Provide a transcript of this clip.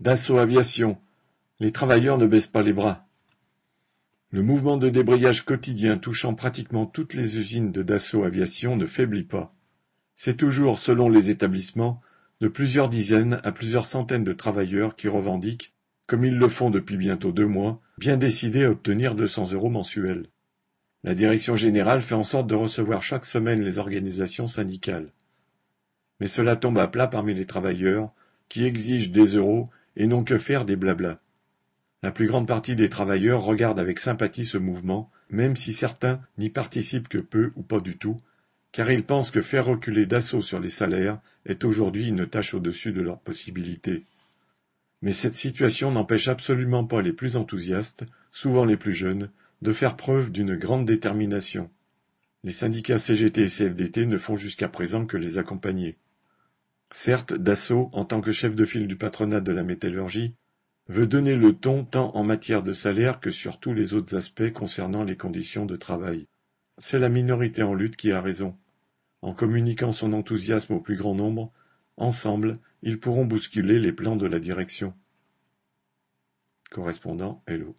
Dassault Aviation, les travailleurs ne baissent pas les bras. Le mouvement de débrayage quotidien touchant pratiquement toutes les usines de Dassault Aviation ne faiblit pas. C'est toujours, selon les établissements, de plusieurs dizaines à plusieurs centaines de travailleurs qui revendiquent, comme ils le font depuis bientôt deux mois, bien décidés à obtenir 200 euros mensuels. La direction générale fait en sorte de recevoir chaque semaine les organisations syndicales. Mais cela tombe à plat parmi les travailleurs, qui exigent des euros et n'ont que faire des blablas. La plus grande partie des travailleurs regardent avec sympathie ce mouvement, même si certains n'y participent que peu ou pas du tout, car ils pensent que faire reculer d'assaut sur les salaires est aujourd'hui une tâche au-dessus de leurs possibilités. Mais cette situation n'empêche absolument pas les plus enthousiastes, souvent les plus jeunes, de faire preuve d'une grande détermination. Les syndicats CGT et CFDT ne font jusqu'à présent que les accompagner. Certes, Dassault, en tant que chef de file du patronat de la métallurgie, veut donner le ton tant en matière de salaire que sur tous les autres aspects concernant les conditions de travail. C'est la minorité en lutte qui a raison. En communiquant son enthousiasme au plus grand nombre, ensemble, ils pourront bousculer les plans de la direction. Correspondant Hello.